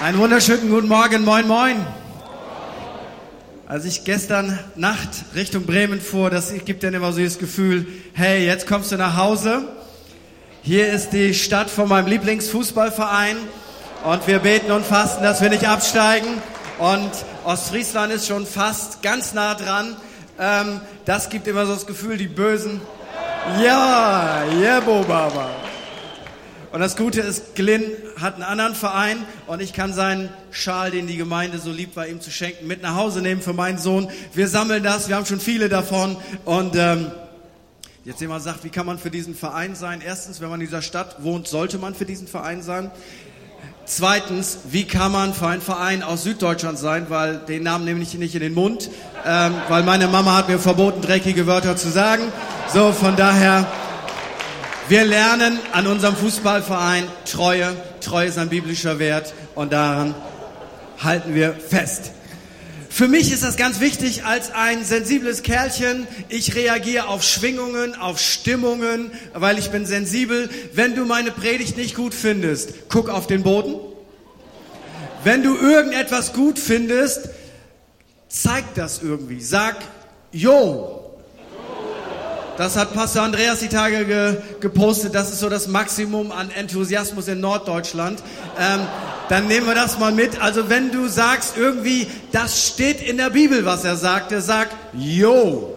Einen wunderschönen guten Morgen, moin, moin. Als ich gestern Nacht Richtung Bremen fuhr, das gibt dann immer so das Gefühl, hey, jetzt kommst du nach Hause. Hier ist die Stadt von meinem Lieblingsfußballverein und wir beten und fasten, dass wir nicht absteigen. Und Ostfriesland ist schon fast ganz nah dran. Ähm, das gibt immer so das Gefühl, die Bösen. Ja, yeah, Bobaba. Und das Gute ist, Glyn hat einen anderen Verein und ich kann seinen Schal, den die Gemeinde so lieb war, ihm zu schenken, mit nach Hause nehmen für meinen Sohn. Wir sammeln das, wir haben schon viele davon. Und ähm, jetzt jemand sagt, wie kann man für diesen Verein sein? Erstens, wenn man in dieser Stadt wohnt, sollte man für diesen Verein sein. Zweitens, wie kann man für einen Verein aus Süddeutschland sein, weil den Namen nehme ich nicht in den Mund, ähm, weil meine Mama hat mir verboten, dreckige Wörter zu sagen. So, von daher wir lernen an unserem Fußballverein Treue. Treue ist ein biblischer Wert und daran halten wir fest. Für mich ist das ganz wichtig als ein sensibles Kerlchen. Ich reagiere auf Schwingungen, auf Stimmungen, weil ich bin sensibel. Wenn du meine Predigt nicht gut findest, guck auf den Boden. Wenn du irgendetwas gut findest, zeig das irgendwie. Sag, yo, das hat Pastor Andreas die Tage ge gepostet. Das ist so das Maximum an Enthusiasmus in Norddeutschland. Ähm, dann nehmen wir das mal mit. Also wenn du sagst irgendwie, das steht in der Bibel, was er sagte, sag, yo.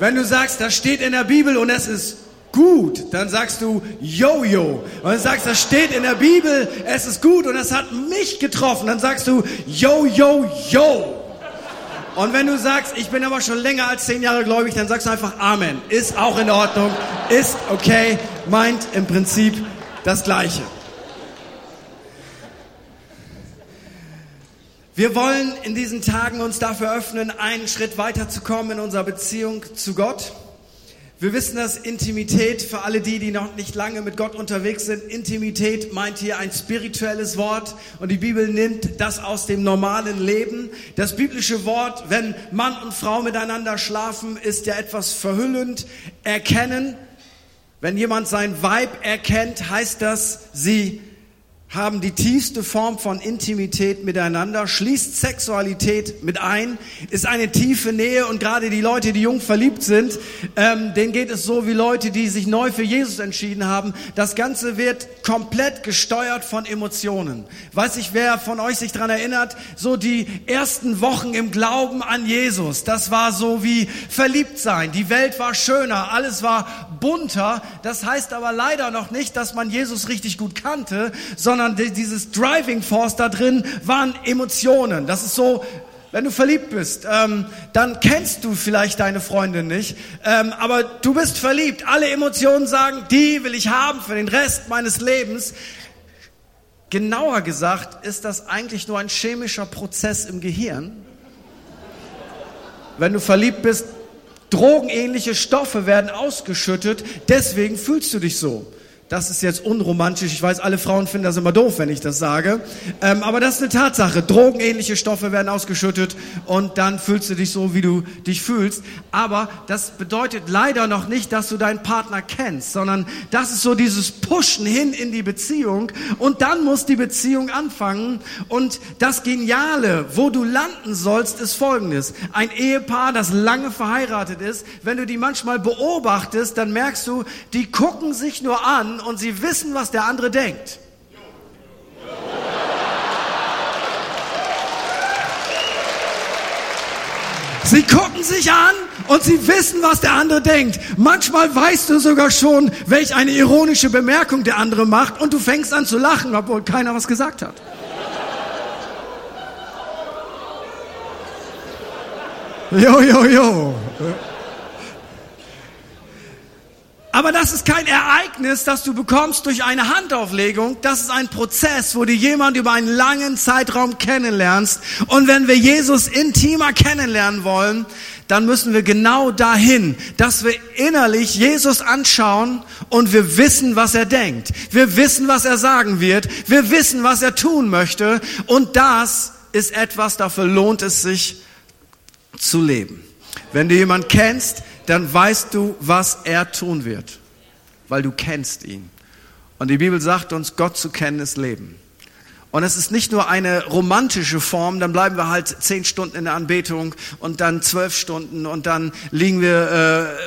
Wenn du sagst, das steht in der Bibel und es ist gut, dann sagst du yo-yo. Und dann sagst, das steht in der Bibel, es ist gut und es hat mich getroffen, dann sagst du yo-yo-yo. Und wenn du sagst, ich bin aber schon länger als zehn Jahre gläubig, dann sagst du einfach Amen. Ist auch in Ordnung, ist okay, meint im Prinzip das Gleiche. Wir wollen in diesen Tagen uns dafür öffnen, einen Schritt weiterzukommen in unserer Beziehung zu Gott. Wir wissen, dass Intimität für alle die, die noch nicht lange mit Gott unterwegs sind, Intimität meint hier ein spirituelles Wort und die Bibel nimmt das aus dem normalen Leben. Das biblische Wort, wenn Mann und Frau miteinander schlafen, ist ja etwas verhüllend. Erkennen, wenn jemand sein Weib erkennt, heißt das, sie haben die tiefste Form von Intimität miteinander, schließt Sexualität mit ein, ist eine tiefe Nähe und gerade die Leute, die jung verliebt sind, ähm, denen geht es so wie Leute, die sich neu für Jesus entschieden haben. Das Ganze wird komplett gesteuert von Emotionen. Weiß ich, wer von euch sich dran erinnert, so die ersten Wochen im Glauben an Jesus, das war so wie verliebt sein. Die Welt war schöner, alles war bunter. Das heißt aber leider noch nicht, dass man Jesus richtig gut kannte, sondern sondern dieses Driving Force da drin waren Emotionen. Das ist so, wenn du verliebt bist, ähm, dann kennst du vielleicht deine Freundin nicht, ähm, aber du bist verliebt. Alle Emotionen sagen, die will ich haben für den Rest meines Lebens. Genauer gesagt ist das eigentlich nur ein chemischer Prozess im Gehirn. Wenn du verliebt bist, drogenähnliche Stoffe werden ausgeschüttet, deswegen fühlst du dich so. Das ist jetzt unromantisch. Ich weiß, alle Frauen finden das immer doof, wenn ich das sage. Ähm, aber das ist eine Tatsache. Drogenähnliche Stoffe werden ausgeschüttet und dann fühlst du dich so, wie du dich fühlst. Aber das bedeutet leider noch nicht, dass du deinen Partner kennst, sondern das ist so dieses Pushen hin in die Beziehung und dann muss die Beziehung anfangen. Und das Geniale, wo du landen sollst, ist folgendes. Ein Ehepaar, das lange verheiratet ist, wenn du die manchmal beobachtest, dann merkst du, die gucken sich nur an und sie wissen, was der andere denkt. Sie gucken sich an und sie wissen, was der andere denkt. Manchmal weißt du sogar schon, welch eine ironische Bemerkung der andere macht und du fängst an zu lachen, obwohl keiner was gesagt hat. Jo, jo, jo. Aber das ist kein Ereignis, das du bekommst durch eine Handauflegung. Das ist ein Prozess, wo du jemand über einen langen Zeitraum kennenlernst. Und wenn wir Jesus intimer kennenlernen wollen, dann müssen wir genau dahin, dass wir innerlich Jesus anschauen und wir wissen, was er denkt. Wir wissen, was er sagen wird. Wir wissen, was er tun möchte. Und das ist etwas, dafür lohnt es sich zu leben. Wenn du jemanden kennst, dann weißt du, was er tun wird, weil du kennst ihn. Und die Bibel sagt uns, Gott zu kennen ist Leben. Und es ist nicht nur eine romantische Form, dann bleiben wir halt zehn Stunden in der Anbetung und dann zwölf Stunden und dann liegen wir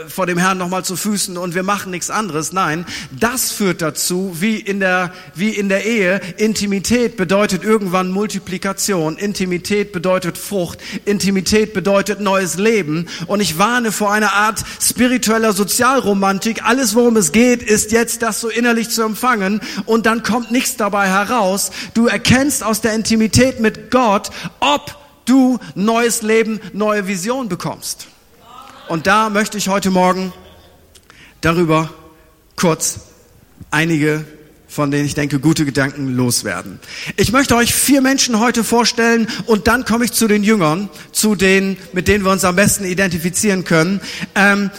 äh, vor dem Herrn nochmal zu Füßen und wir machen nichts anderes. Nein, das führt dazu, wie in der, wie in der Ehe, Intimität bedeutet irgendwann Multiplikation, Intimität bedeutet Frucht, Intimität bedeutet neues Leben. Und ich warne vor einer Art spiritueller Sozialromantik. Alles, worum es geht, ist jetzt das so innerlich zu empfangen und dann kommt nichts dabei heraus. Du erkennst aus der Intimität mit Gott, ob du neues Leben, neue Vision bekommst. Und da möchte ich heute Morgen darüber kurz einige von denen ich denke, gute Gedanken loswerden. Ich möchte euch vier Menschen heute vorstellen und dann komme ich zu den Jüngern, zu denen, mit denen wir uns am besten identifizieren können. Ähm,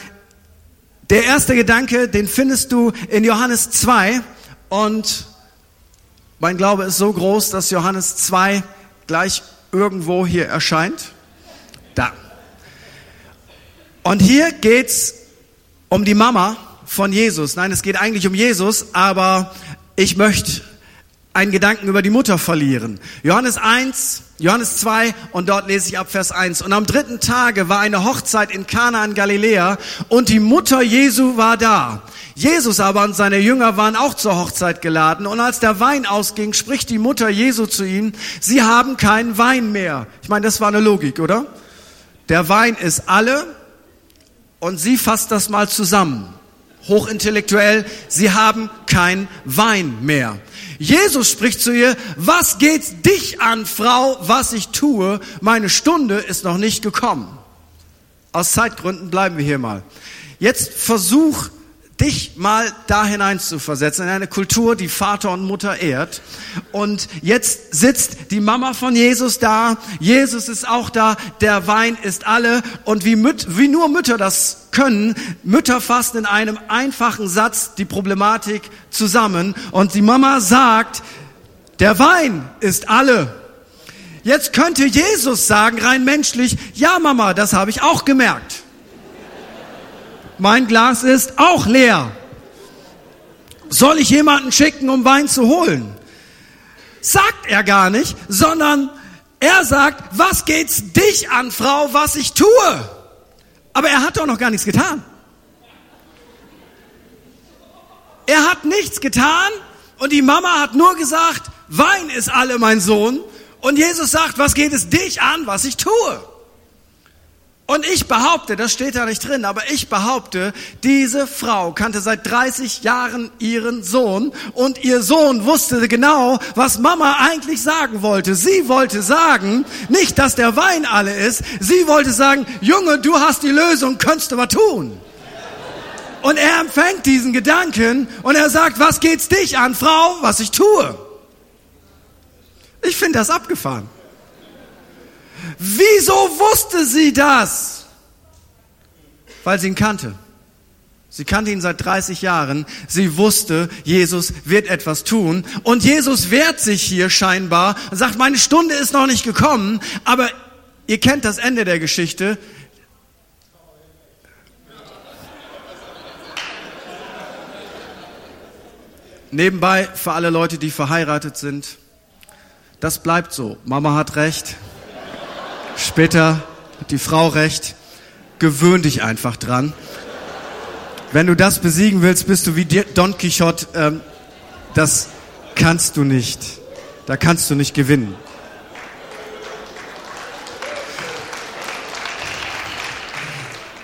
der erste Gedanke, den findest du in Johannes 2 und mein Glaube ist so groß, dass Johannes 2 gleich irgendwo hier erscheint. Da. Und hier geht's um die Mama von Jesus. Nein, es geht eigentlich um Jesus, aber ich möchte einen Gedanken über die Mutter verlieren. Johannes 1, Johannes 2 und dort lese ich ab Vers 1. Und am dritten Tage war eine Hochzeit in Kana in Galiläa und die Mutter Jesu war da. Jesus aber und seine Jünger waren auch zur Hochzeit geladen und als der Wein ausging, spricht die Mutter Jesu zu ihm, sie haben keinen Wein mehr. Ich meine, das war eine Logik, oder? Der Wein ist alle und sie fasst das mal zusammen. Hochintellektuell, sie haben kein Wein mehr. Jesus spricht zu ihr, was geht's dich an, Frau, was ich tue? Meine Stunde ist noch nicht gekommen. Aus Zeitgründen bleiben wir hier mal. Jetzt versuch dich mal da hinein zu versetzen, in eine Kultur, die Vater und Mutter ehrt. Und jetzt sitzt die Mama von Jesus da, Jesus ist auch da, der Wein ist alle. Und wie, Müt wie nur Mütter das können, Mütter fassen in einem einfachen Satz die Problematik zusammen. Und die Mama sagt, der Wein ist alle. Jetzt könnte Jesus sagen, rein menschlich, ja Mama, das habe ich auch gemerkt mein Glas ist auch leer. Soll ich jemanden schicken, um Wein zu holen? Sagt er gar nicht, sondern er sagt, was geht's dich an, Frau, was ich tue? Aber er hat doch noch gar nichts getan. Er hat nichts getan und die Mama hat nur gesagt, Wein ist alle, mein Sohn. Und Jesus sagt, was geht es dich an, was ich tue? Und ich behaupte, das steht da nicht drin, aber ich behaupte, diese Frau kannte seit 30 Jahren ihren Sohn und ihr Sohn wusste genau, was Mama eigentlich sagen wollte. Sie wollte sagen, nicht, dass der Wein alle ist, sie wollte sagen, Junge, du hast die Lösung, könntest du mal tun. Und er empfängt diesen Gedanken und er sagt, was geht's dich an, Frau, was ich tue? Ich finde das abgefahren. Wieso wusste sie das? Weil sie ihn kannte. Sie kannte ihn seit 30 Jahren. Sie wusste, Jesus wird etwas tun. Und Jesus wehrt sich hier scheinbar und sagt, meine Stunde ist noch nicht gekommen. Aber ihr kennt das Ende der Geschichte. Nebenbei für alle Leute, die verheiratet sind, das bleibt so. Mama hat recht. Später hat die Frau recht. Gewöhn dich einfach dran. Wenn du das besiegen willst, bist du wie Don Quixote. Ähm, das kannst du nicht. Da kannst du nicht gewinnen.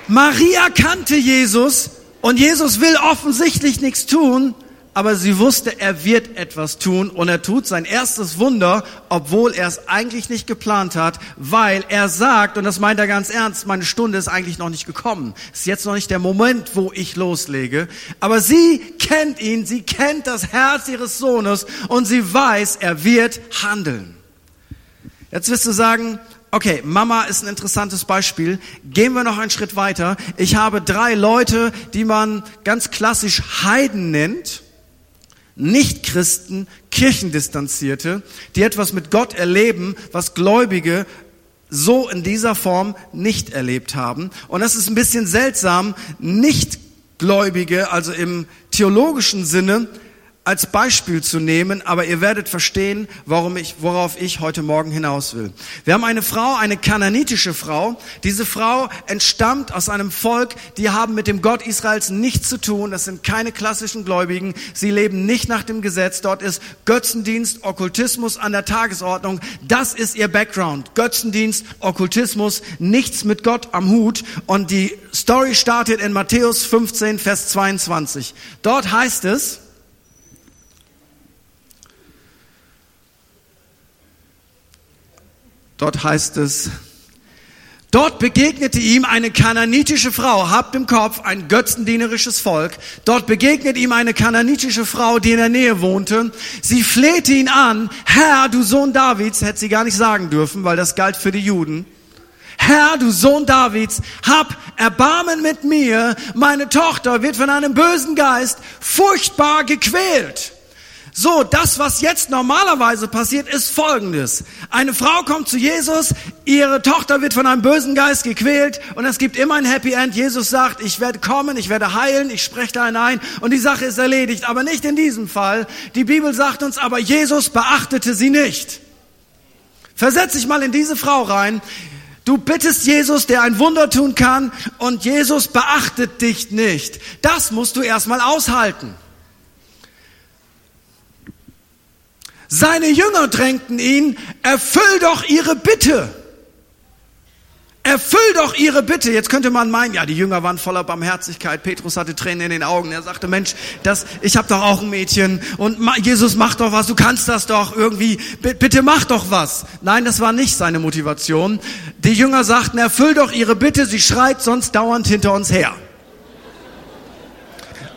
Maria kannte Jesus und Jesus will offensichtlich nichts tun, aber sie wusste, er wird etwas tun und er tut sein erstes Wunder, obwohl er es eigentlich nicht geplant hat, weil er sagt, und das meint er ganz ernst, meine Stunde ist eigentlich noch nicht gekommen. Ist jetzt noch nicht der Moment, wo ich loslege. Aber sie kennt ihn, sie kennt das Herz ihres Sohnes und sie weiß, er wird handeln. Jetzt wirst du sagen, Okay, Mama ist ein interessantes Beispiel. Gehen wir noch einen Schritt weiter. Ich habe drei Leute, die man ganz klassisch Heiden nennt. Nichtchristen, Kirchendistanzierte, die etwas mit Gott erleben, was Gläubige so in dieser Form nicht erlebt haben. Und das ist ein bisschen seltsam. Nichtgläubige, also im theologischen Sinne, als Beispiel zu nehmen, aber ihr werdet verstehen, warum ich, worauf ich heute Morgen hinaus will. Wir haben eine Frau, eine kananitische Frau. Diese Frau entstammt aus einem Volk, die haben mit dem Gott Israels nichts zu tun. Das sind keine klassischen Gläubigen. Sie leben nicht nach dem Gesetz. Dort ist Götzendienst, Okkultismus an der Tagesordnung. Das ist ihr Background. Götzendienst, Okkultismus, nichts mit Gott am Hut. Und die Story startet in Matthäus 15, Vers 22. Dort heißt es, Dort heißt es, Dort begegnete ihm eine kananitische Frau, habt im Kopf, ein götzendienerisches Volk. Dort begegnet ihm eine kananitische Frau, die in der Nähe wohnte. Sie flehte ihn an, Herr, du Sohn Davids, hätte sie gar nicht sagen dürfen, weil das galt für die Juden. Herr, du Sohn Davids, hab Erbarmen mit mir, meine Tochter wird von einem bösen Geist furchtbar gequält. So, das, was jetzt normalerweise passiert, ist Folgendes. Eine Frau kommt zu Jesus, ihre Tochter wird von einem bösen Geist gequält und es gibt immer ein Happy End. Jesus sagt, ich werde kommen, ich werde heilen, ich spreche da hinein und die Sache ist erledigt. Aber nicht in diesem Fall. Die Bibel sagt uns aber, Jesus beachtete sie nicht. Versetz dich mal in diese Frau rein. Du bittest Jesus, der ein Wunder tun kann und Jesus beachtet dich nicht. Das musst du erstmal aushalten. Seine Jünger drängten ihn, erfüll doch ihre Bitte. Erfüll doch ihre Bitte. Jetzt könnte man meinen, ja, die Jünger waren voller Barmherzigkeit. Petrus hatte Tränen in den Augen. Er sagte, Mensch, das, ich habe doch auch ein Mädchen und Jesus mach doch was. Du kannst das doch irgendwie. Bitte mach doch was. Nein, das war nicht seine Motivation. Die Jünger sagten, erfüll doch ihre Bitte. Sie schreit sonst dauernd hinter uns her.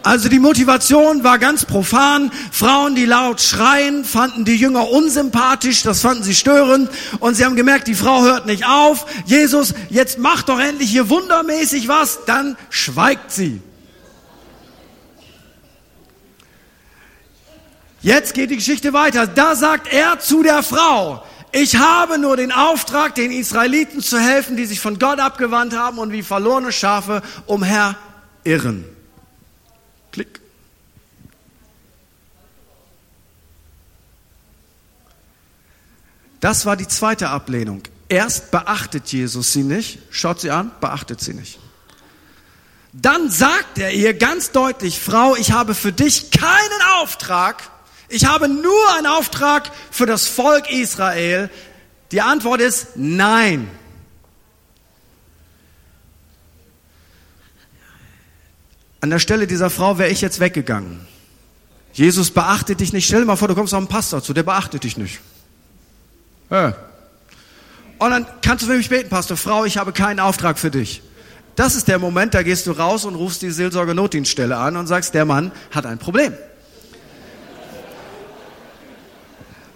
Also die Motivation war ganz profan. Frauen, die laut schreien, fanden die Jünger unsympathisch, das fanden sie störend. Und sie haben gemerkt, die Frau hört nicht auf. Jesus, jetzt mach doch endlich hier wundermäßig was. Dann schweigt sie. Jetzt geht die Geschichte weiter. Da sagt er zu der Frau, ich habe nur den Auftrag, den Israeliten zu helfen, die sich von Gott abgewandt haben und wie verlorene Schafe umherirren. Das war die zweite Ablehnung. Erst beachtet Jesus sie nicht, schaut sie an, beachtet sie nicht. Dann sagt er ihr ganz deutlich, Frau, ich habe für dich keinen Auftrag, ich habe nur einen Auftrag für das Volk Israel. Die Antwort ist nein. An der Stelle dieser Frau wäre ich jetzt weggegangen. Jesus beachtet dich nicht. Stell dir mal vor, du kommst auf einen Pastor zu, der beachtet dich nicht. Und dann kannst du für mich beten, Pastor, Frau, ich habe keinen Auftrag für dich. Das ist der Moment, da gehst du raus und rufst die Seelsorger-Notdienststelle an und sagst, der Mann hat ein Problem.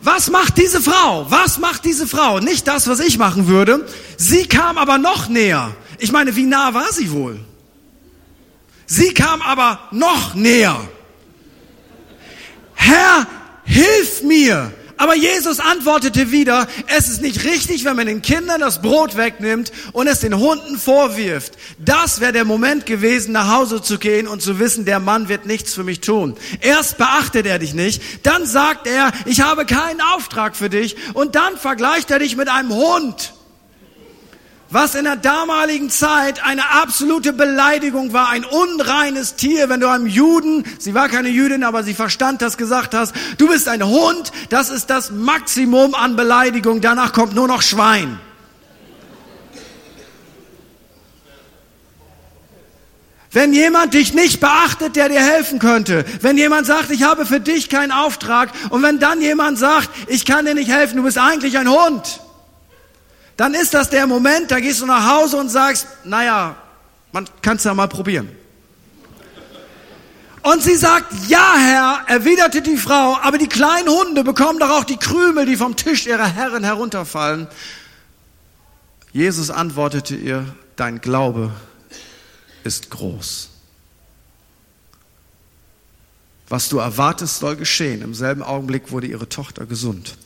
Was macht diese Frau? Was macht diese Frau? Nicht das, was ich machen würde. Sie kam aber noch näher. Ich meine, wie nah war sie wohl? Sie kam aber noch näher. Herr, hilf mir. Aber Jesus antwortete wieder, es ist nicht richtig, wenn man den Kindern das Brot wegnimmt und es den Hunden vorwirft. Das wäre der Moment gewesen, nach Hause zu gehen und zu wissen, der Mann wird nichts für mich tun. Erst beachtet er dich nicht, dann sagt er, ich habe keinen Auftrag für dich und dann vergleicht er dich mit einem Hund was in der damaligen Zeit eine absolute Beleidigung war, ein unreines Tier, wenn du einem Juden, sie war keine Jüdin, aber sie verstand das, gesagt hast, du bist ein Hund, das ist das Maximum an Beleidigung, danach kommt nur noch Schwein. Wenn jemand dich nicht beachtet, der dir helfen könnte, wenn jemand sagt, ich habe für dich keinen Auftrag und wenn dann jemand sagt, ich kann dir nicht helfen, du bist eigentlich ein Hund, dann ist das der Moment, da gehst du nach Hause und sagst, naja, man kann es ja mal probieren. Und sie sagt, ja Herr, erwiderte die Frau, aber die kleinen Hunde bekommen doch auch die Krümel, die vom Tisch ihrer Herren herunterfallen. Jesus antwortete ihr, dein Glaube ist groß. Was du erwartest, soll geschehen. Im selben Augenblick wurde ihre Tochter gesund.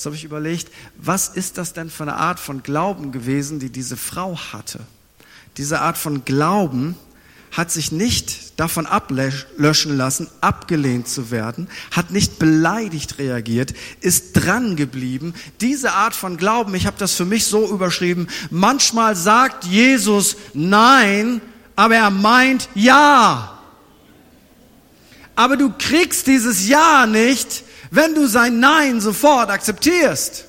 Jetzt habe ich überlegt, was ist das denn für eine Art von Glauben gewesen, die diese Frau hatte? Diese Art von Glauben hat sich nicht davon ablöschen lassen, abgelehnt zu werden, hat nicht beleidigt reagiert, ist dran geblieben. Diese Art von Glauben, ich habe das für mich so überschrieben, manchmal sagt Jesus Nein, aber er meint Ja. Aber du kriegst dieses Ja nicht, wenn du sein Nein sofort akzeptierst.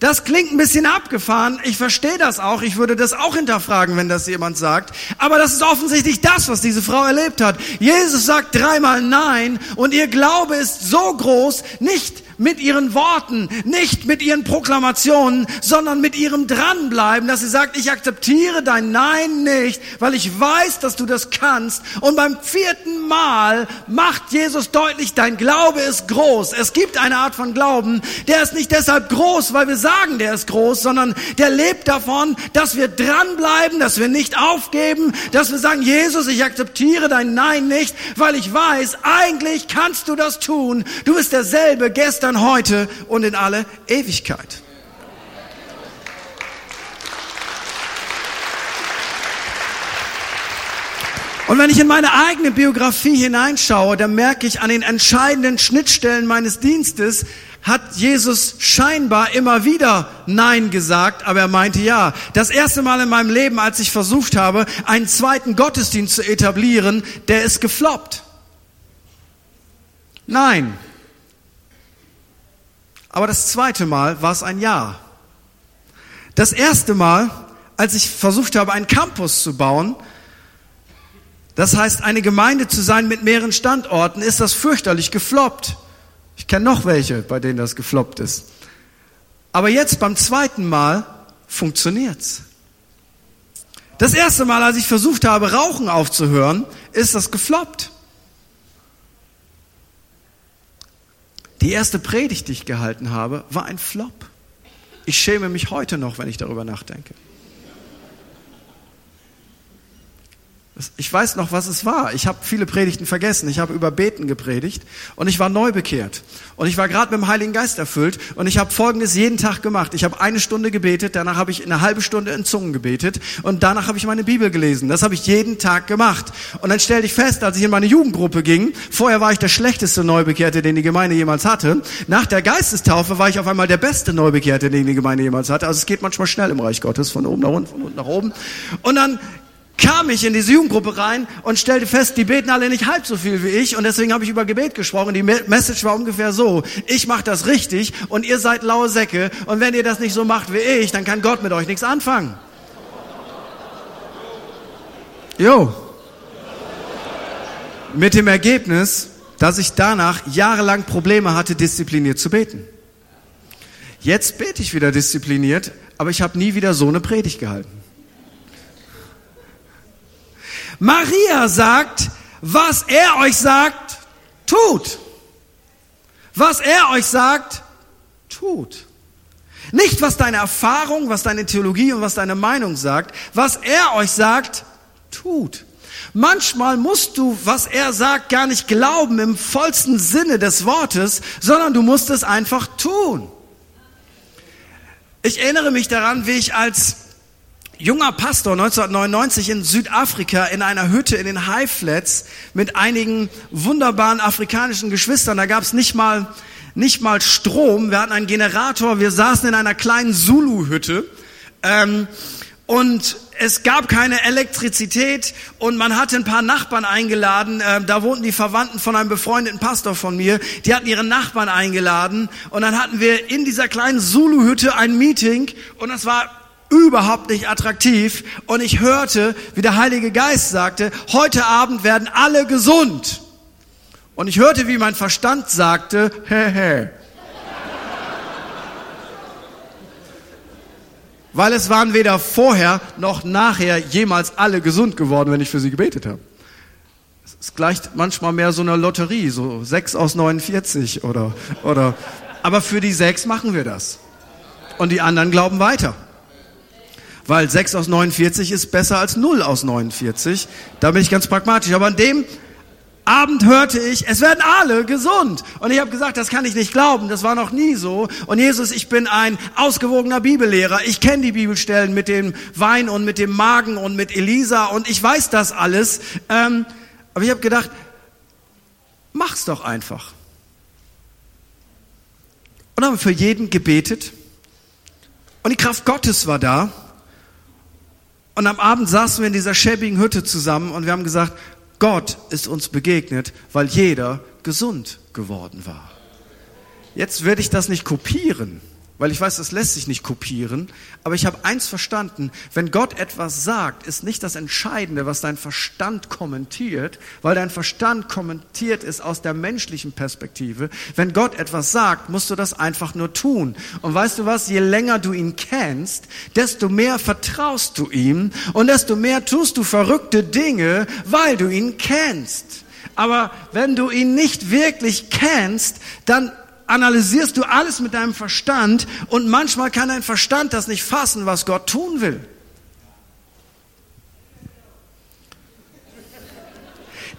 Das klingt ein bisschen abgefahren. Ich verstehe das auch. Ich würde das auch hinterfragen, wenn das jemand sagt. Aber das ist offensichtlich das, was diese Frau erlebt hat. Jesus sagt dreimal Nein und ihr Glaube ist so groß, nicht mit ihren Worten, nicht mit ihren Proklamationen, sondern mit ihrem Dranbleiben, dass sie sagt, ich akzeptiere dein Nein nicht, weil ich weiß, dass du das kannst. Und beim vierten Mal macht Jesus deutlich, dein Glaube ist groß. Es gibt eine Art von Glauben, der ist nicht deshalb groß, weil wir sagen, der ist groß, sondern der lebt davon, dass wir dranbleiben, dass wir nicht aufgeben, dass wir sagen, Jesus, ich akzeptiere dein Nein nicht, weil ich weiß, eigentlich kannst du das tun. Du bist derselbe gestern gestern, heute und in alle Ewigkeit. Und wenn ich in meine eigene Biografie hineinschaue, dann merke ich an den entscheidenden Schnittstellen meines Dienstes, hat Jesus scheinbar immer wieder Nein gesagt, aber er meinte ja. Das erste Mal in meinem Leben, als ich versucht habe, einen zweiten Gottesdienst zu etablieren, der ist gefloppt. Nein, aber das zweite Mal war es ein Ja. Das erste Mal, als ich versucht habe, einen Campus zu bauen, das heißt eine Gemeinde zu sein mit mehreren Standorten, ist das fürchterlich gefloppt. Ich kenne noch welche, bei denen das gefloppt ist. Aber jetzt beim zweiten Mal funktioniert's. Das erste Mal, als ich versucht habe, Rauchen aufzuhören, ist das gefloppt. Die erste Predigt, die ich gehalten habe, war ein Flop. Ich schäme mich heute noch, wenn ich darüber nachdenke. Ich weiß noch, was es war. Ich habe viele Predigten vergessen. Ich habe über Beten gepredigt und ich war neu bekehrt. Und ich war gerade mit dem Heiligen Geist erfüllt und ich habe Folgendes jeden Tag gemacht. Ich habe eine Stunde gebetet, danach habe ich eine halbe Stunde in Zungen gebetet und danach habe ich meine Bibel gelesen. Das habe ich jeden Tag gemacht. Und dann stellte ich fest, als ich in meine Jugendgruppe ging, vorher war ich der schlechteste Neubekehrte, den die Gemeinde jemals hatte. Nach der Geistestaufe war ich auf einmal der beste Neubekehrte, den die Gemeinde jemals hatte. Also es geht manchmal schnell im Reich Gottes, von oben nach unten, von unten nach oben. Und dann kam ich in diese Jugendgruppe rein und stellte fest, die beten alle nicht halb so viel wie ich und deswegen habe ich über Gebet gesprochen. Die Message war ungefähr so, ich mache das richtig und ihr seid laue Säcke und wenn ihr das nicht so macht wie ich, dann kann Gott mit euch nichts anfangen. Jo. Mit dem Ergebnis, dass ich danach jahrelang Probleme hatte, diszipliniert zu beten. Jetzt bete ich wieder diszipliniert, aber ich habe nie wieder so eine Predigt gehalten. Maria sagt, was er euch sagt, tut. Was er euch sagt, tut. Nicht, was deine Erfahrung, was deine Theologie und was deine Meinung sagt. Was er euch sagt, tut. Manchmal musst du, was er sagt, gar nicht glauben im vollsten Sinne des Wortes, sondern du musst es einfach tun. Ich erinnere mich daran, wie ich als junger Pastor 1999 in Südafrika in einer Hütte in den High Flats mit einigen wunderbaren afrikanischen Geschwistern. Da gab es nicht mal nicht mal Strom. Wir hatten einen Generator. Wir saßen in einer kleinen Zulu-Hütte. Ähm, und es gab keine Elektrizität und man hatte ein paar Nachbarn eingeladen. Äh, da wohnten die Verwandten von einem befreundeten Pastor von mir. Die hatten ihre Nachbarn eingeladen und dann hatten wir in dieser kleinen Zulu-Hütte ein Meeting und das war überhaupt nicht attraktiv. Und ich hörte, wie der Heilige Geist sagte, heute Abend werden alle gesund. Und ich hörte, wie mein Verstand sagte, hä, hä. Weil es waren weder vorher noch nachher jemals alle gesund geworden, wenn ich für sie gebetet habe. Es gleicht manchmal mehr so einer Lotterie, so sechs aus 49 oder, oder, aber für die sechs machen wir das. Und die anderen glauben weiter weil 6 aus 49 ist besser als 0 aus 49. Da bin ich ganz pragmatisch. Aber an dem Abend hörte ich, es werden alle gesund. Und ich habe gesagt, das kann ich nicht glauben, das war noch nie so. Und Jesus, ich bin ein ausgewogener Bibellehrer. Ich kenne die Bibelstellen mit dem Wein und mit dem Magen und mit Elisa und ich weiß das alles. Ähm, aber ich habe gedacht, mach's doch einfach. Und haben für jeden gebetet. Und die Kraft Gottes war da. Und am Abend saßen wir in dieser schäbigen Hütte zusammen und wir haben gesagt, Gott ist uns begegnet, weil jeder gesund geworden war. Jetzt werde ich das nicht kopieren, weil ich weiß, das lässt sich nicht kopieren, aber ich habe eins verstanden, wenn Gott etwas sagt, ist nicht das Entscheidende, was dein Verstand kommentiert, weil dein Verstand kommentiert ist aus der menschlichen Perspektive. Wenn Gott etwas sagt, musst du das einfach nur tun. Und weißt du was, je länger du ihn kennst, desto mehr vertraust du ihm und desto mehr tust du verrückte Dinge, weil du ihn kennst. Aber wenn du ihn nicht wirklich kennst, dann analysierst du alles mit deinem Verstand und manchmal kann dein Verstand das nicht fassen, was Gott tun will.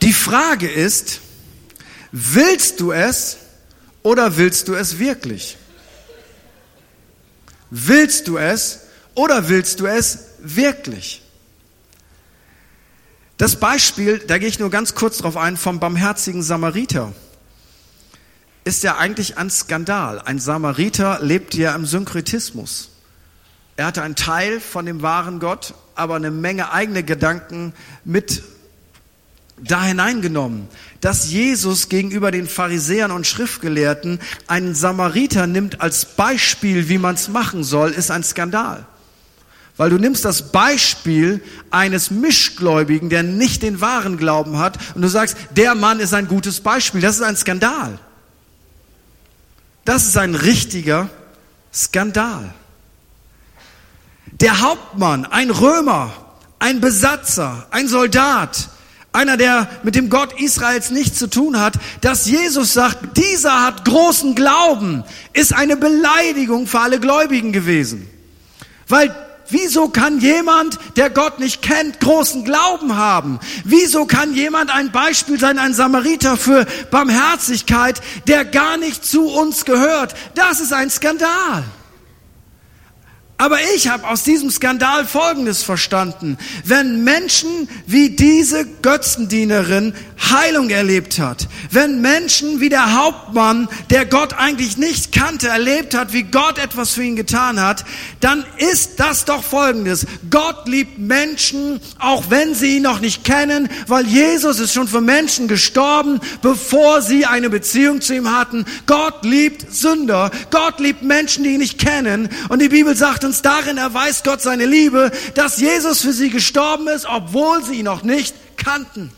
Die Frage ist, willst du es oder willst du es wirklich? Willst du es oder willst du es wirklich? Das Beispiel, da gehe ich nur ganz kurz drauf ein, vom barmherzigen Samariter ist ja eigentlich ein Skandal. Ein Samariter lebt ja im Synkretismus. Er hatte einen Teil von dem wahren Gott, aber eine Menge eigene Gedanken mit da hineingenommen. Dass Jesus gegenüber den Pharisäern und Schriftgelehrten einen Samariter nimmt als Beispiel, wie man es machen soll, ist ein Skandal. Weil du nimmst das Beispiel eines Mischgläubigen, der nicht den wahren Glauben hat, und du sagst, der Mann ist ein gutes Beispiel. Das ist ein Skandal. Das ist ein richtiger Skandal. Der Hauptmann, ein Römer, ein Besatzer, ein Soldat, einer, der mit dem Gott Israels nichts zu tun hat, dass Jesus sagt, dieser hat großen Glauben, ist eine Beleidigung für alle Gläubigen gewesen. Weil Wieso kann jemand, der Gott nicht kennt, großen Glauben haben? Wieso kann jemand ein Beispiel sein, ein Samariter für Barmherzigkeit, der gar nicht zu uns gehört? Das ist ein Skandal. Aber ich habe aus diesem Skandal Folgendes verstanden. Wenn Menschen wie diese Götzendienerin Heilung erlebt hat, wenn Menschen wie der Hauptmann, der Gott eigentlich nicht kannte, erlebt hat, wie Gott etwas für ihn getan hat, dann ist das doch Folgendes. Gott liebt Menschen, auch wenn sie ihn noch nicht kennen, weil Jesus ist schon für Menschen gestorben, bevor sie eine Beziehung zu ihm hatten. Gott liebt Sünder. Gott liebt Menschen, die ihn nicht kennen. Und die Bibel sagt, uns, darin erweist Gott seine Liebe, dass Jesus für sie gestorben ist, obwohl sie ihn noch nicht kannten.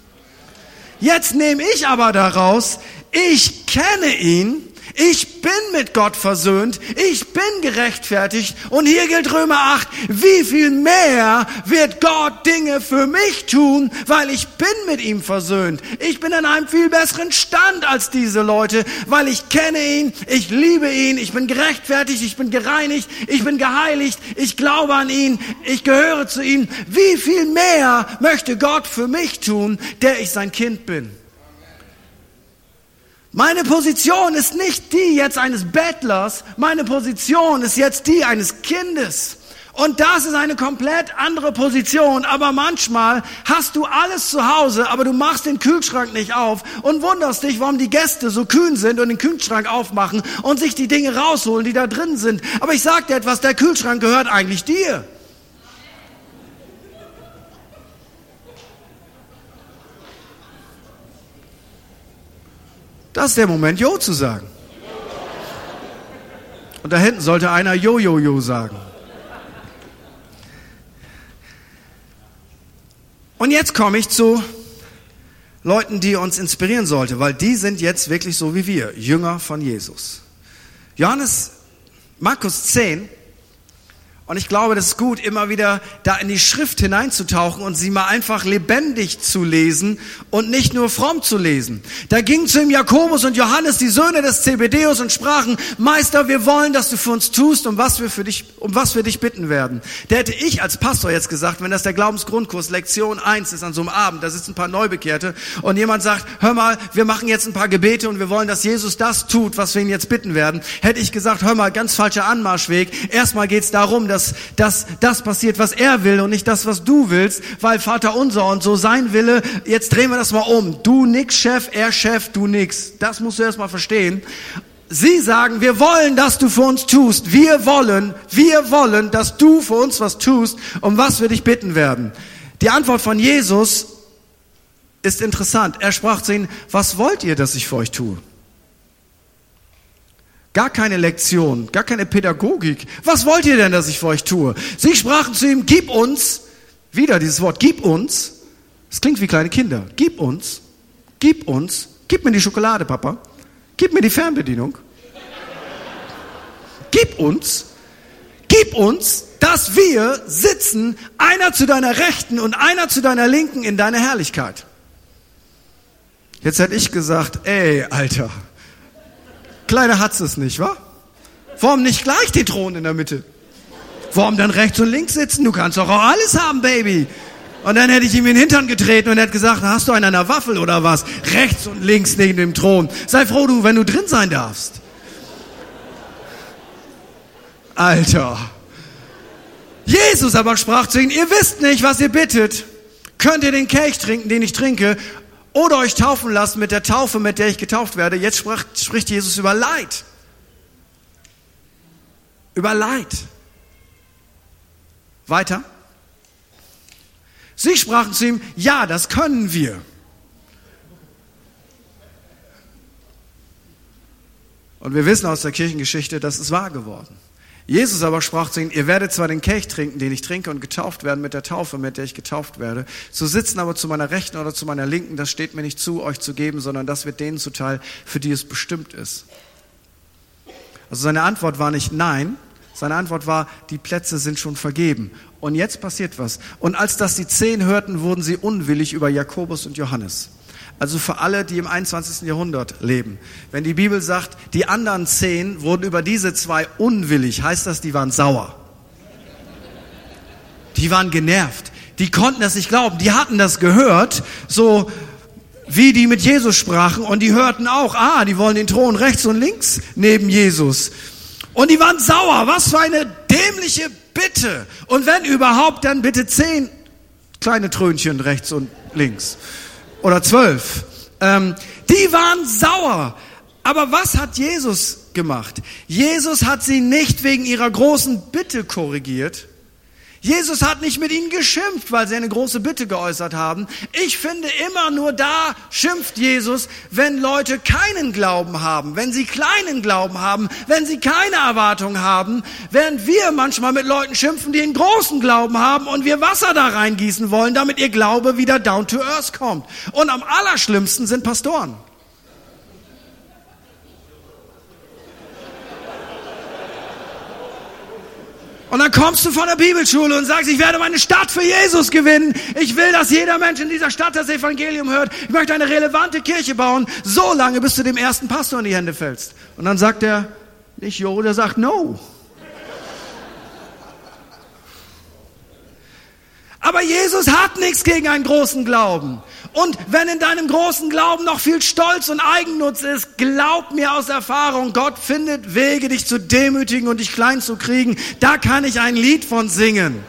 Jetzt nehme ich aber daraus, ich kenne ihn ich bin mit Gott versöhnt. Ich bin gerechtfertigt. Und hier gilt Römer 8. Wie viel mehr wird Gott Dinge für mich tun, weil ich bin mit ihm versöhnt. Ich bin in einem viel besseren Stand als diese Leute, weil ich kenne ihn, ich liebe ihn, ich bin gerechtfertigt, ich bin gereinigt, ich bin geheiligt, ich glaube an ihn, ich gehöre zu ihm. Wie viel mehr möchte Gott für mich tun, der ich sein Kind bin? Meine Position ist nicht die jetzt eines Bettlers, meine Position ist jetzt die eines Kindes. Und das ist eine komplett andere Position. Aber manchmal hast du alles zu Hause, aber du machst den Kühlschrank nicht auf und wunderst dich, warum die Gäste so kühn sind und den Kühlschrank aufmachen und sich die Dinge rausholen, die da drin sind. Aber ich sag dir etwas, der Kühlschrank gehört eigentlich dir. Das ist der Moment, Jo zu sagen. Und da hinten sollte einer Jo-Jo-Jo sagen. Und jetzt komme ich zu Leuten, die uns inspirieren sollte, weil die sind jetzt wirklich so wie wir, Jünger von Jesus. Johannes, Markus 10, Und ich glaube, das ist gut, immer wieder da in die Schrift hineinzutauchen und sie mal einfach lebendig zu lesen und nicht nur fromm zu lesen. Da gingen zu ihm Jakobus und Johannes, die Söhne des Zebedeus, und sprachen, Meister, wir wollen, dass du für uns tust, um was wir für dich, um was wir dich bitten werden. Der hätte ich als Pastor jetzt gesagt, wenn das der Glaubensgrundkurs Lektion 1 ist an so einem Abend, da sitzen ein paar Neubekehrte und jemand sagt, hör mal, wir machen jetzt ein paar Gebete und wir wollen, dass Jesus das tut, was wir ihn jetzt bitten werden, hätte ich gesagt, hör mal, ganz falscher Anmarschweg. Erstmal geht's darum, dass dass, dass das passiert, was er will und nicht das, was du willst, weil Vater unser und so sein Wille, jetzt drehen wir das mal um. Du nix Chef, er Chef, du nix. Das musst du erst mal verstehen. Sie sagen, wir wollen, dass du für uns tust. Wir wollen, wir wollen, dass du für uns was tust, um was wir dich bitten werden. Die Antwort von Jesus ist interessant. Er sprach zu ihnen, was wollt ihr, dass ich für euch tue? Gar keine Lektion, gar keine Pädagogik. Was wollt ihr denn, dass ich für euch tue? Sie sprachen zu ihm, gib uns, wieder dieses Wort, gib uns. Es klingt wie kleine Kinder. Gib uns, gib uns, gib mir die Schokolade, Papa. Gib mir die Fernbedienung. Gib uns, gib uns, dass wir sitzen, einer zu deiner Rechten und einer zu deiner Linken in deiner Herrlichkeit. Jetzt hätte ich gesagt, ey, Alter, Kleiner hat's es nicht, wa? Warum nicht gleich die Thron in der Mitte? Warum dann rechts und links sitzen? Du kannst doch auch alles haben, Baby. Und dann hätte ich ihm in den Hintern getreten und hat gesagt, hast du einen an der Waffel oder was? Rechts und links neben dem Thron. Sei froh, du, wenn du drin sein darfst. Alter. Jesus aber sprach zu ihnen, ihr wisst nicht, was ihr bittet. Könnt ihr den Kelch trinken, den ich trinke, oder euch taufen lassen mit der Taufe, mit der ich getauft werde. Jetzt spricht, spricht Jesus über Leid. Über Leid. Weiter. Sie sprachen zu ihm, ja, das können wir. Und wir wissen aus der Kirchengeschichte, das ist wahr geworden. Jesus aber sprach zu ihnen, ihr werdet zwar den Kelch trinken, den ich trinke, und getauft werden mit der Taufe, mit der ich getauft werde. Zu sitzen aber zu meiner Rechten oder zu meiner Linken, das steht mir nicht zu, euch zu geben, sondern das wird denen zuteil, für die es bestimmt ist. Also seine Antwort war nicht nein, seine Antwort war, die Plätze sind schon vergeben. Und jetzt passiert was. Und als das die Zehn hörten, wurden sie unwillig über Jakobus und Johannes. Also für alle, die im 21. Jahrhundert leben. Wenn die Bibel sagt, die anderen zehn wurden über diese zwei unwillig, heißt das, die waren sauer. Die waren genervt. Die konnten das nicht glauben. Die hatten das gehört, so wie die mit Jesus sprachen und die hörten auch, ah, die wollen den Thron rechts und links neben Jesus. Und die waren sauer. Was für eine dämliche Bitte. Und wenn überhaupt, dann bitte zehn kleine Trönchen rechts und links oder zwölf. Ähm, die waren sauer. Aber was hat Jesus gemacht? Jesus hat sie nicht wegen ihrer großen Bitte korrigiert, Jesus hat nicht mit ihnen geschimpft, weil sie eine große Bitte geäußert haben. Ich finde immer nur da schimpft Jesus, wenn Leute keinen Glauben haben, wenn sie kleinen Glauben haben, wenn sie keine Erwartung haben, während wir manchmal mit Leuten schimpfen, die einen großen Glauben haben und wir Wasser da reingießen wollen, damit ihr Glaube wieder down to earth kommt. Und am allerschlimmsten sind Pastoren. Und dann kommst du von der Bibelschule und sagst, ich werde meine Stadt für Jesus gewinnen. Ich will, dass jeder Mensch in dieser Stadt das Evangelium hört. Ich möchte eine relevante Kirche bauen, so lange, bis du dem ersten Pastor in die Hände fällst. Und dann sagt er, nicht Jo, der sagt No. Aber Jesus hat nichts gegen einen großen Glauben. Und wenn in deinem großen Glauben noch viel Stolz und Eigennutz ist, glaub mir aus Erfahrung, Gott findet Wege, dich zu demütigen und dich klein zu kriegen. Da kann ich ein Lied von singen.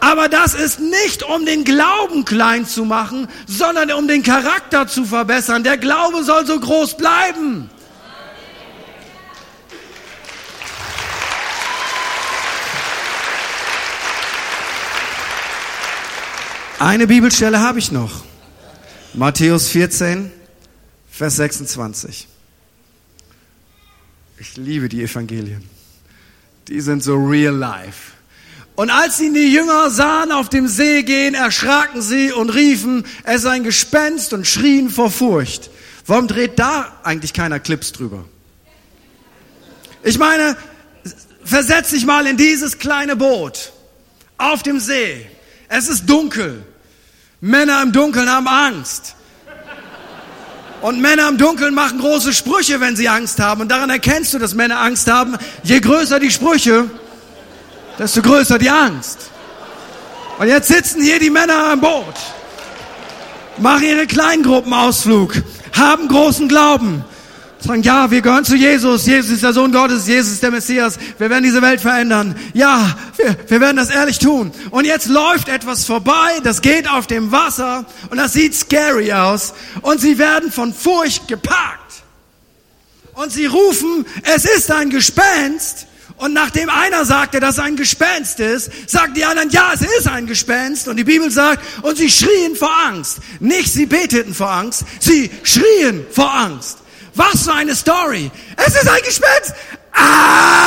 Aber das ist nicht, um den Glauben klein zu machen, sondern um den Charakter zu verbessern. Der Glaube soll so groß bleiben. Eine Bibelstelle habe ich noch. Matthäus 14, Vers 26. Ich liebe die Evangelien. Die sind so real life. Und als ihn die Jünger sahen auf dem See gehen, erschraken sie und riefen, es ist ein Gespenst und schrien vor Furcht. Warum dreht da eigentlich keiner Clips drüber? Ich meine, versetz dich mal in dieses kleine Boot auf dem See. Es ist dunkel. Männer im Dunkeln haben Angst. Und Männer im Dunkeln machen große Sprüche, wenn sie Angst haben. Und daran erkennst du, dass Männer Angst haben. Je größer die Sprüche, desto größer die Angst. Und jetzt sitzen hier die Männer am Boot, machen ihre Kleingruppenausflug, haben großen Glauben, sagen, ja, wir gehören zu Jesus, Jesus ist der Sohn Gottes, Jesus ist der Messias, wir werden diese Welt verändern. Ja, wir, wir werden das ehrlich tun. Und jetzt läuft etwas vorbei, das geht auf dem Wasser und das sieht scary aus und sie werden von Furcht gepackt. Und sie rufen, es ist ein Gespenst und nachdem einer sagte, dass es ein Gespenst ist, sagten die anderen, ja, es ist ein Gespenst. Und die Bibel sagt, und sie schrien vor Angst. Nicht sie beteten vor Angst, sie schrien vor Angst. Was für eine Story. Es ist ein Gespenst. Ah!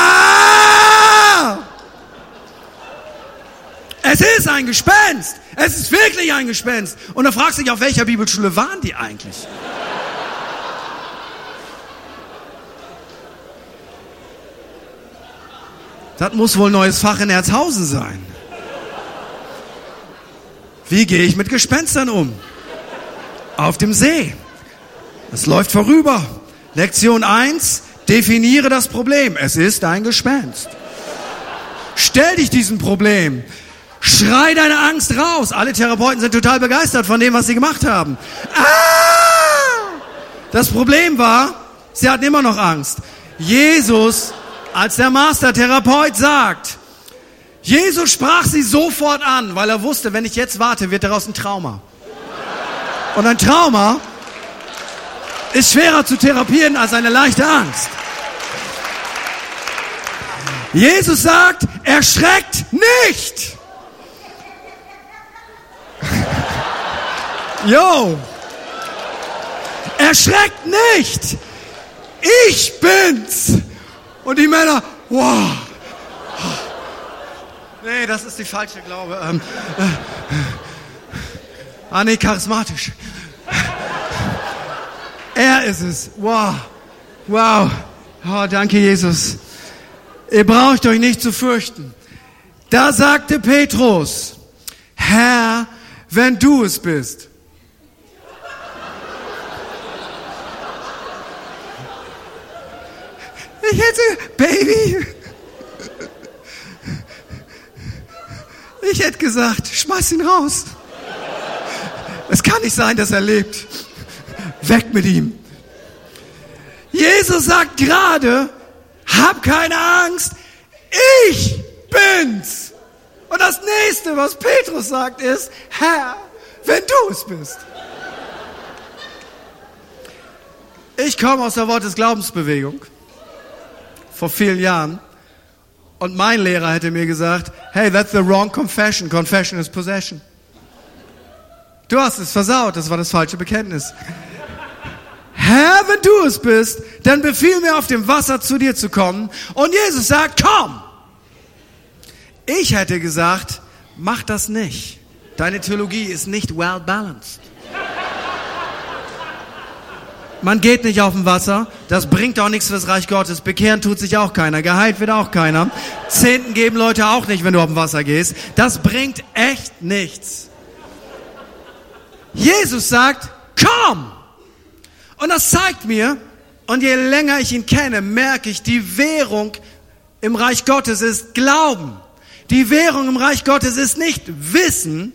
Es ist ein Gespenst. Es ist wirklich ein Gespenst. Und da fragst du dich, auf welcher Bibelschule waren die eigentlich? Das muss wohl neues Fach in Erzhausen sein. Wie gehe ich mit Gespenstern um? Auf dem See. Es läuft vorüber. Lektion 1, definiere das Problem. Es ist ein Gespenst. Stell dich diesem Problem. Schrei deine Angst raus. Alle Therapeuten sind total begeistert von dem, was sie gemacht haben. Ah! Das Problem war, sie hatten immer noch Angst. Jesus als der Mastertherapeut sagt, Jesus sprach sie sofort an, weil er wusste, wenn ich jetzt warte, wird daraus ein Trauma. Und ein Trauma ist schwerer zu therapieren als eine leichte Angst. Jesus sagt, erschreckt nicht. Jo. Erschreckt nicht. Ich bin's. Und die Männer, wow. Nee, das ist die falsche Glaube. Ähm, äh, ah, nee, charismatisch. Er ist es. Wow. Wow. Oh, danke, Jesus. Ihr braucht euch nicht zu fürchten. Da sagte Petrus, Herr, wenn du es bist, Ich hätte, Baby. Ich hätte gesagt, schmeiß ihn raus. Es kann nicht sein, dass er lebt. Weg mit ihm. Jesus sagt gerade, hab keine Angst, ich bin's. Und das nächste, was Petrus sagt, ist, Herr, wenn du es bist. Ich komme aus der Wort des Glaubensbewegung vor vielen Jahren. Und mein Lehrer hätte mir gesagt, hey, that's the wrong confession. Confession is possession. Du hast es versaut, das war das falsche Bekenntnis. Herr, wenn du es bist, dann befiehl mir auf dem Wasser zu dir zu kommen. Und Jesus sagt, komm. Ich hätte gesagt, mach das nicht. Deine Theologie ist nicht well balanced. Man geht nicht auf dem Wasser. Das bringt auch nichts fürs Reich Gottes. Bekehren tut sich auch keiner. Geheilt wird auch keiner. Zehnten geben Leute auch nicht, wenn du auf dem Wasser gehst. Das bringt echt nichts. Jesus sagt, komm! Und das zeigt mir, und je länger ich ihn kenne, merke ich, die Währung im Reich Gottes ist Glauben. Die Währung im Reich Gottes ist nicht Wissen,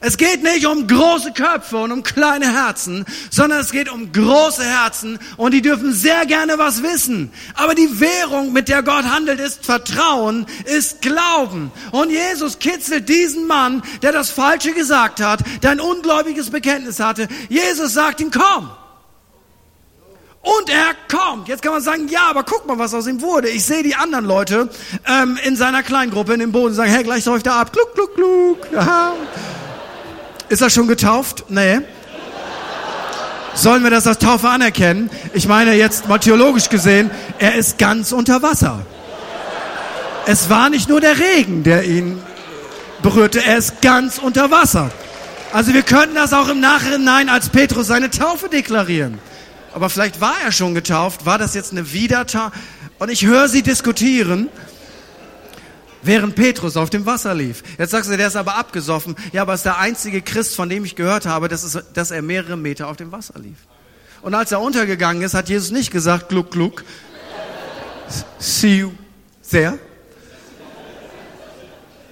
es geht nicht um große Köpfe und um kleine Herzen, sondern es geht um große Herzen und die dürfen sehr gerne was wissen. Aber die Währung, mit der Gott handelt, ist Vertrauen, ist Glauben. Und Jesus kitzelt diesen Mann, der das Falsche gesagt hat, der ein ungläubiges Bekenntnis hatte. Jesus sagt ihm, komm. Und er kommt. Jetzt kann man sagen, ja, aber guck mal, was aus ihm wurde. Ich sehe die anderen Leute ähm, in seiner Kleingruppe in dem Boden sagen, hey, gleich läuft er ab. Gluck, gluck, gluck. Aha. Ist er schon getauft? Nee. Sollen wir das als Taufe anerkennen? Ich meine jetzt mal theologisch gesehen, er ist ganz unter Wasser. Es war nicht nur der Regen, der ihn berührte, er ist ganz unter Wasser. Also wir könnten das auch im Nachhinein als Petrus seine Taufe deklarieren. Aber vielleicht war er schon getauft, war das jetzt eine Wiedertaufe? Und ich höre sie diskutieren während Petrus auf dem Wasser lief. Jetzt sagst du, der ist aber abgesoffen. Ja, aber ist der einzige Christ, von dem ich gehört habe, dass, es, dass er mehrere Meter auf dem Wasser lief. Und als er untergegangen ist, hat Jesus nicht gesagt, gluck, gluck, see you there,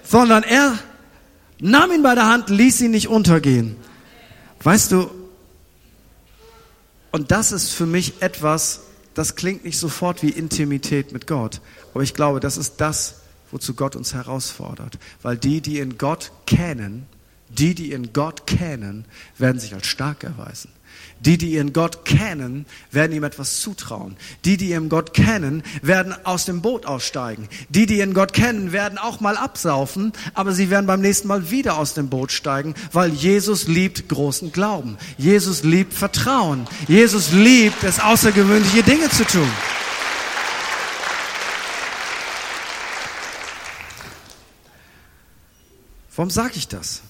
sondern er nahm ihn bei der Hand, ließ ihn nicht untergehen. Weißt du, und das ist für mich etwas, das klingt nicht sofort wie Intimität mit Gott, aber ich glaube, das ist das, wozu Gott uns herausfordert. Weil die, die in Gott kennen, die, die in Gott kennen, werden sich als stark erweisen. Die, die ihren Gott kennen, werden ihm etwas zutrauen. Die, die ihren Gott kennen, werden aus dem Boot aussteigen. Die, die ihren Gott kennen, werden auch mal absaufen, aber sie werden beim nächsten Mal wieder aus dem Boot steigen, weil Jesus liebt großen Glauben. Jesus liebt Vertrauen. Jesus liebt es, außergewöhnliche Dinge zu tun. Warum sage ich das?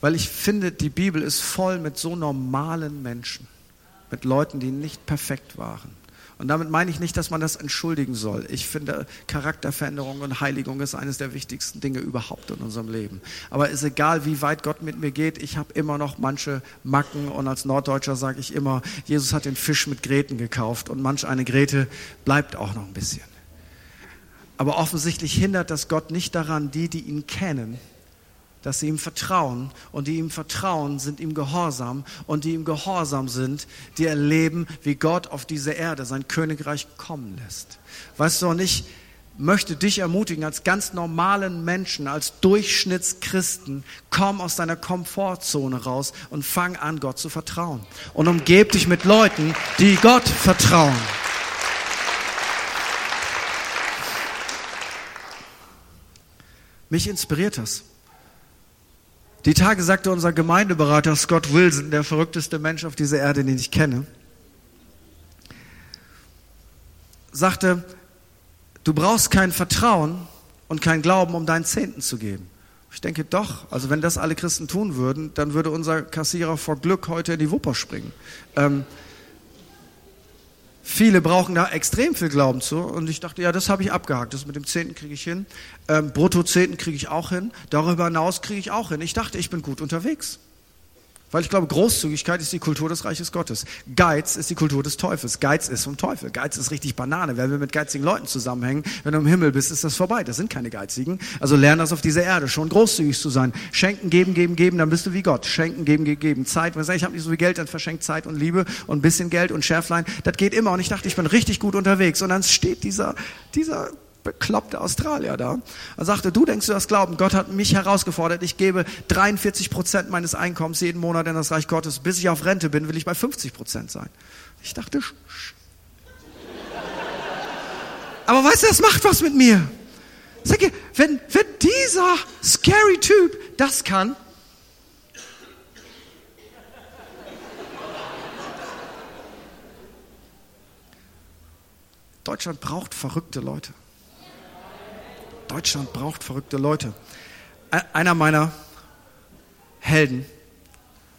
Weil ich finde, die Bibel ist voll mit so normalen Menschen, mit Leuten, die nicht perfekt waren. Und damit meine ich nicht, dass man das entschuldigen soll. Ich finde, Charakterveränderung und Heiligung ist eines der wichtigsten Dinge überhaupt in unserem Leben. Aber ist egal, wie weit Gott mit mir geht, ich habe immer noch manche Macken und als Norddeutscher sage ich immer, Jesus hat den Fisch mit Gräten gekauft und manch eine Gräte bleibt auch noch ein bisschen. Aber offensichtlich hindert das Gott nicht daran, die, die ihn kennen, dass sie ihm vertrauen und die ihm vertrauen, sind ihm gehorsam und die ihm gehorsam sind, die erleben, wie Gott auf diese Erde sein Königreich kommen lässt. Weißt du, und ich möchte dich ermutigen, als ganz normalen Menschen, als Durchschnittschristen, komm aus deiner Komfortzone raus und fang an, Gott zu vertrauen. Und umgeb dich mit Leuten, die Gott vertrauen. Mich inspiriert das. Die Tage sagte unser Gemeindeberater Scott Wilson, der verrückteste Mensch auf dieser Erde, den ich kenne, sagte, du brauchst kein Vertrauen und kein Glauben, um deinen Zehnten zu geben. Ich denke doch, also wenn das alle Christen tun würden, dann würde unser Kassierer vor Glück heute in die Wupper springen. Ähm, Viele brauchen da extrem viel Glauben zu. Und ich dachte, ja, das habe ich abgehakt. Das mit dem Zehnten kriege ich hin. Ähm, Brutto-Zehnten kriege ich auch hin. Darüber hinaus kriege ich auch hin. Ich dachte, ich bin gut unterwegs. Weil ich glaube, Großzügigkeit ist die Kultur des Reiches Gottes. Geiz ist die Kultur des Teufels. Geiz ist vom Teufel. Geiz ist richtig Banane. Wenn wir mit geizigen Leuten zusammenhängen, wenn du im Himmel bist, ist das vorbei. Das sind keine Geizigen. Also lern das auf dieser Erde, schon großzügig zu sein. Schenken, geben, geben, geben, dann bist du wie Gott. Schenken, geben, geben, geben. Zeit. Wenn du sagst, ich habe nicht so viel Geld, dann verschenkt Zeit und Liebe und ein bisschen Geld und Schärflein. Das geht immer. Und ich dachte, ich bin richtig gut unterwegs. Und dann steht dieser, dieser bekloppte Australier da. Er sagte, du denkst du das Glauben, Gott hat mich herausgefordert, ich gebe 43 Prozent meines Einkommens jeden Monat in das Reich Gottes. Bis ich auf Rente bin, will ich bei 50 Prozent sein. Ich dachte, sch aber weißt du, das macht was mit mir. Sag ihr, wenn, wenn dieser scary Typ das kann, Deutschland braucht verrückte Leute. Deutschland braucht verrückte Leute. Einer meiner Helden,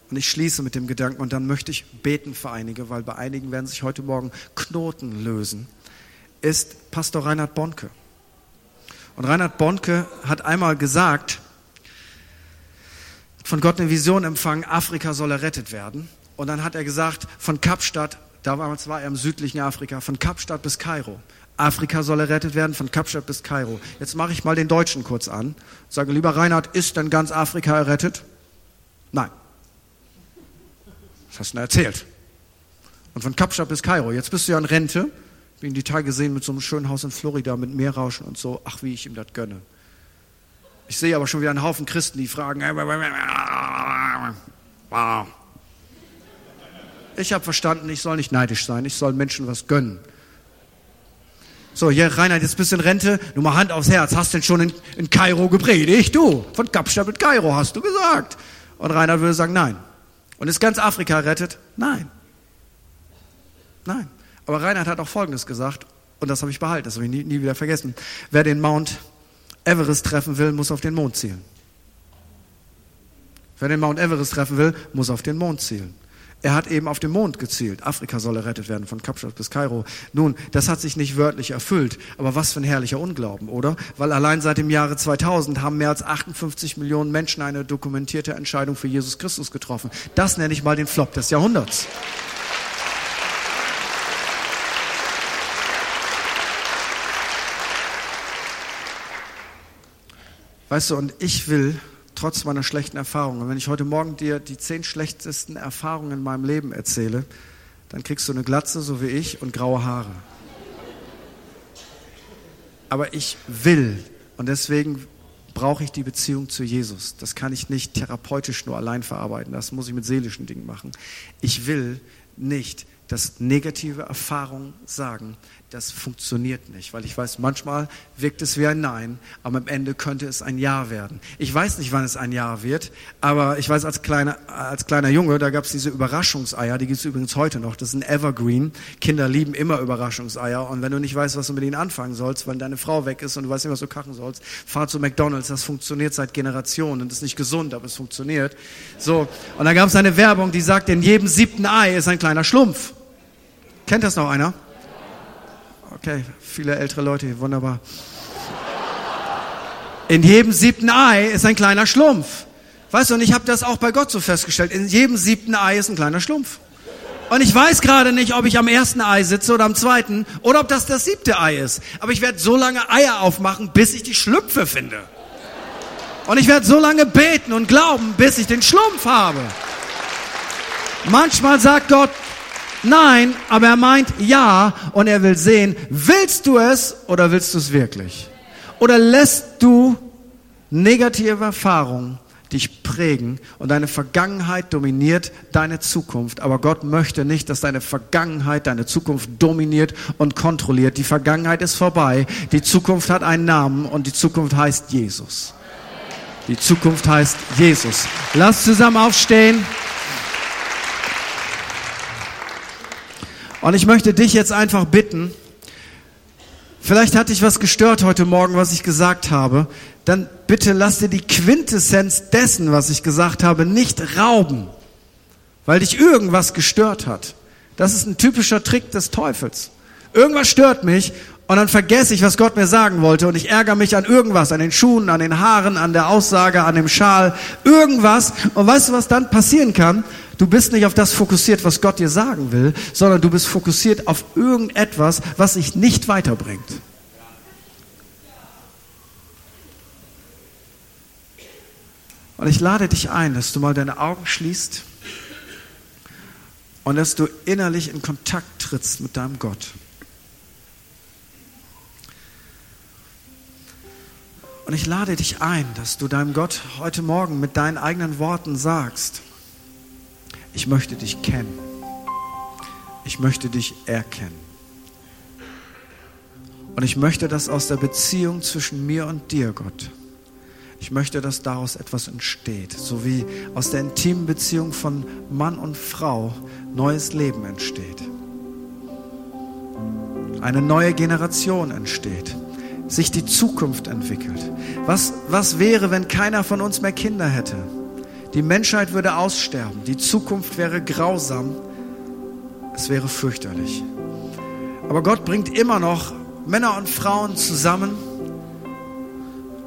und ich schließe mit dem Gedanken, und dann möchte ich beten für einige, weil bei einigen werden sich heute Morgen Knoten lösen, ist Pastor Reinhard Bonke. Und Reinhard Bonke hat einmal gesagt, von Gott eine Vision empfangen, Afrika soll errettet werden. Und dann hat er gesagt, von Kapstadt, damals war er im südlichen Afrika, von Kapstadt bis Kairo. Afrika soll errettet werden, von Kapstadt bis Kairo. Jetzt mache ich mal den Deutschen kurz an. Sage, lieber Reinhard, ist denn ganz Afrika errettet? Nein. Was hast du denn erzählt? Und von Kapstadt bis Kairo. Jetzt bist du ja in Rente. Bin die Tage gesehen mit so einem schönen Haus in Florida mit Meerrauschen und so. Ach, wie ich ihm das gönne. Ich sehe aber schon wieder einen Haufen Christen, die fragen. Ich habe verstanden, ich soll nicht neidisch sein. Ich soll Menschen was gönnen. So, hier, Reinhard, jetzt bist du in Rente. Nur mal Hand aufs Herz. Hast denn schon in, in Kairo gepredigt? Du, von Kapstadt mit Kairo, hast du gesagt. Und Reinhard würde sagen, nein. Und ist ganz Afrika rettet? Nein. Nein. Aber Reinhard hat auch Folgendes gesagt, und das habe ich behalten, das habe ich nie, nie wieder vergessen. Wer den Mount Everest treffen will, muss auf den Mond zielen. Wer den Mount Everest treffen will, muss auf den Mond zielen. Er hat eben auf den Mond gezielt. Afrika soll errettet werden, von Kapstadt bis Kairo. Nun, das hat sich nicht wörtlich erfüllt, aber was für ein herrlicher Unglauben, oder? Weil allein seit dem Jahre 2000 haben mehr als 58 Millionen Menschen eine dokumentierte Entscheidung für Jesus Christus getroffen. Das nenne ich mal den Flop des Jahrhunderts. Weißt du, und ich will trotz meiner schlechten Erfahrungen, wenn ich heute Morgen dir die zehn schlechtesten Erfahrungen in meinem Leben erzähle, dann kriegst du eine Glatze, so wie ich, und graue Haare. Aber ich will, und deswegen brauche ich die Beziehung zu Jesus. Das kann ich nicht therapeutisch nur allein verarbeiten, das muss ich mit seelischen Dingen machen. Ich will nicht, dass negative Erfahrungen sagen, das funktioniert nicht, weil ich weiß, manchmal wirkt es wie ein Nein, aber am Ende könnte es ein Ja werden. Ich weiß nicht, wann es ein Ja wird, aber ich weiß, als kleiner, als kleiner Junge, da gab es diese Überraschungseier, die gibt es übrigens heute noch, das ist ein Evergreen. Kinder lieben immer Überraschungseier und wenn du nicht weißt, was du mit ihnen anfangen sollst, weil deine Frau weg ist und du weißt nicht, was du kochen sollst, fahr zu McDonalds, das funktioniert seit Generationen und ist nicht gesund, aber es funktioniert. So, und da gab es eine Werbung, die sagt, in jedem siebten Ei ist ein kleiner Schlumpf. Kennt das noch einer? Okay, viele ältere Leute wunderbar. In jedem siebten Ei ist ein kleiner Schlumpf. Weißt du, und ich habe das auch bei Gott so festgestellt. In jedem siebten Ei ist ein kleiner Schlumpf. Und ich weiß gerade nicht, ob ich am ersten Ei sitze oder am zweiten oder ob das das siebte Ei ist. Aber ich werde so lange Eier aufmachen, bis ich die Schlümpfe finde. Und ich werde so lange beten und glauben, bis ich den Schlumpf habe. Manchmal sagt Gott, Nein, aber er meint ja und er will sehen, willst du es oder willst du es wirklich? Oder lässt du negative Erfahrungen dich prägen und deine Vergangenheit dominiert deine Zukunft. Aber Gott möchte nicht, dass deine Vergangenheit deine Zukunft dominiert und kontrolliert. Die Vergangenheit ist vorbei. Die Zukunft hat einen Namen und die Zukunft heißt Jesus. Die Zukunft heißt Jesus. Lass zusammen aufstehen. Und ich möchte dich jetzt einfach bitten, vielleicht hat dich was gestört heute Morgen, was ich gesagt habe, dann bitte lass dir die Quintessenz dessen, was ich gesagt habe, nicht rauben, weil dich irgendwas gestört hat. Das ist ein typischer Trick des Teufels. Irgendwas stört mich und dann vergesse ich, was Gott mir sagen wollte und ich ärgere mich an irgendwas, an den Schuhen, an den Haaren, an der Aussage, an dem Schal, irgendwas. Und weißt du, was dann passieren kann? Du bist nicht auf das fokussiert, was Gott dir sagen will, sondern du bist fokussiert auf irgendetwas, was dich nicht weiterbringt. Und ich lade dich ein, dass du mal deine Augen schließt und dass du innerlich in Kontakt trittst mit deinem Gott. Und ich lade dich ein, dass du deinem Gott heute Morgen mit deinen eigenen Worten sagst, ich möchte dich kennen. Ich möchte dich erkennen. Und ich möchte, dass aus der Beziehung zwischen mir und dir, Gott, ich möchte, dass daraus etwas entsteht, so wie aus der intimen Beziehung von Mann und Frau neues Leben entsteht. Eine neue Generation entsteht, sich die Zukunft entwickelt. Was, was wäre, wenn keiner von uns mehr Kinder hätte? Die Menschheit würde aussterben, die Zukunft wäre grausam, es wäre fürchterlich. Aber Gott bringt immer noch Männer und Frauen zusammen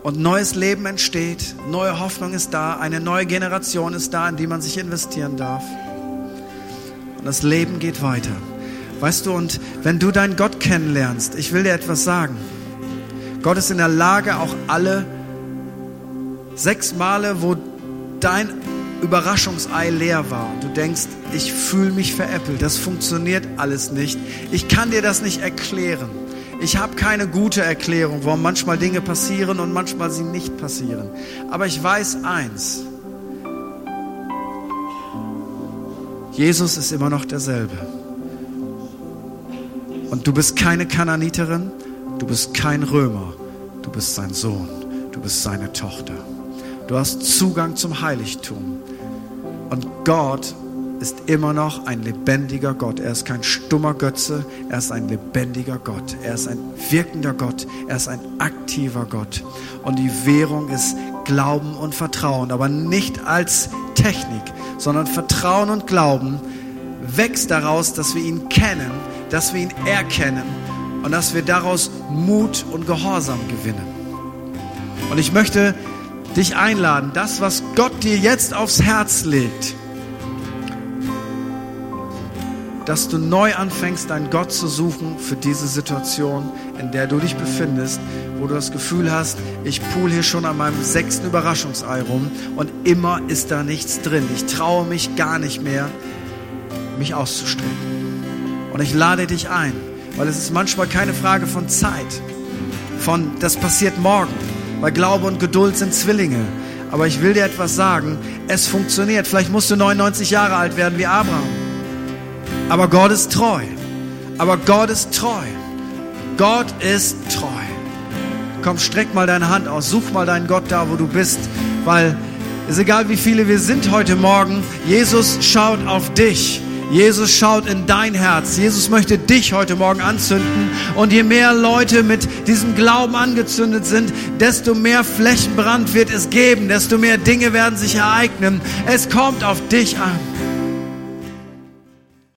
und neues Leben entsteht, neue Hoffnung ist da, eine neue Generation ist da, in die man sich investieren darf. Und das Leben geht weiter. Weißt du, und wenn du deinen Gott kennenlernst, ich will dir etwas sagen. Gott ist in der Lage, auch alle sechs Male, wo dein Überraschungsei leer war. Du denkst, ich fühle mich veräppelt, das funktioniert alles nicht. Ich kann dir das nicht erklären. Ich habe keine gute Erklärung, warum manchmal Dinge passieren und manchmal sie nicht passieren. Aber ich weiß eins. Jesus ist immer noch derselbe. Und du bist keine Kananiterin, du bist kein Römer, du bist sein Sohn, du bist seine Tochter. Du hast Zugang zum Heiligtum. Und Gott ist immer noch ein lebendiger Gott. Er ist kein stummer Götze, er ist ein lebendiger Gott. Er ist ein wirkender Gott, er ist ein aktiver Gott. Und die Währung ist Glauben und Vertrauen, aber nicht als Technik, sondern Vertrauen und Glauben wächst daraus, dass wir ihn kennen, dass wir ihn erkennen und dass wir daraus Mut und Gehorsam gewinnen. Und ich möchte dich einladen, das, was Gott dir jetzt aufs Herz legt, dass du neu anfängst, deinen Gott zu suchen für diese Situation, in der du dich befindest, wo du das Gefühl hast, ich pool hier schon an meinem sechsten Überraschungsei rum und immer ist da nichts drin. Ich traue mich gar nicht mehr, mich auszustrecken. Und ich lade dich ein, weil es ist manchmal keine Frage von Zeit, von das passiert morgen, weil Glaube und Geduld sind Zwillinge. Aber ich will dir etwas sagen, es funktioniert. Vielleicht musst du 99 Jahre alt werden wie Abraham. Aber Gott ist treu. Aber Gott ist treu. Gott ist treu. Komm, streck mal deine Hand aus. Such mal deinen Gott da, wo du bist. Weil es ist egal, wie viele wir sind heute Morgen. Jesus schaut auf dich. Jesus schaut in dein Herz. Jesus möchte dich heute Morgen anzünden. Und je mehr Leute mit diesem Glauben angezündet sind, desto mehr Flächenbrand wird es geben, desto mehr Dinge werden sich ereignen. Es kommt auf dich an.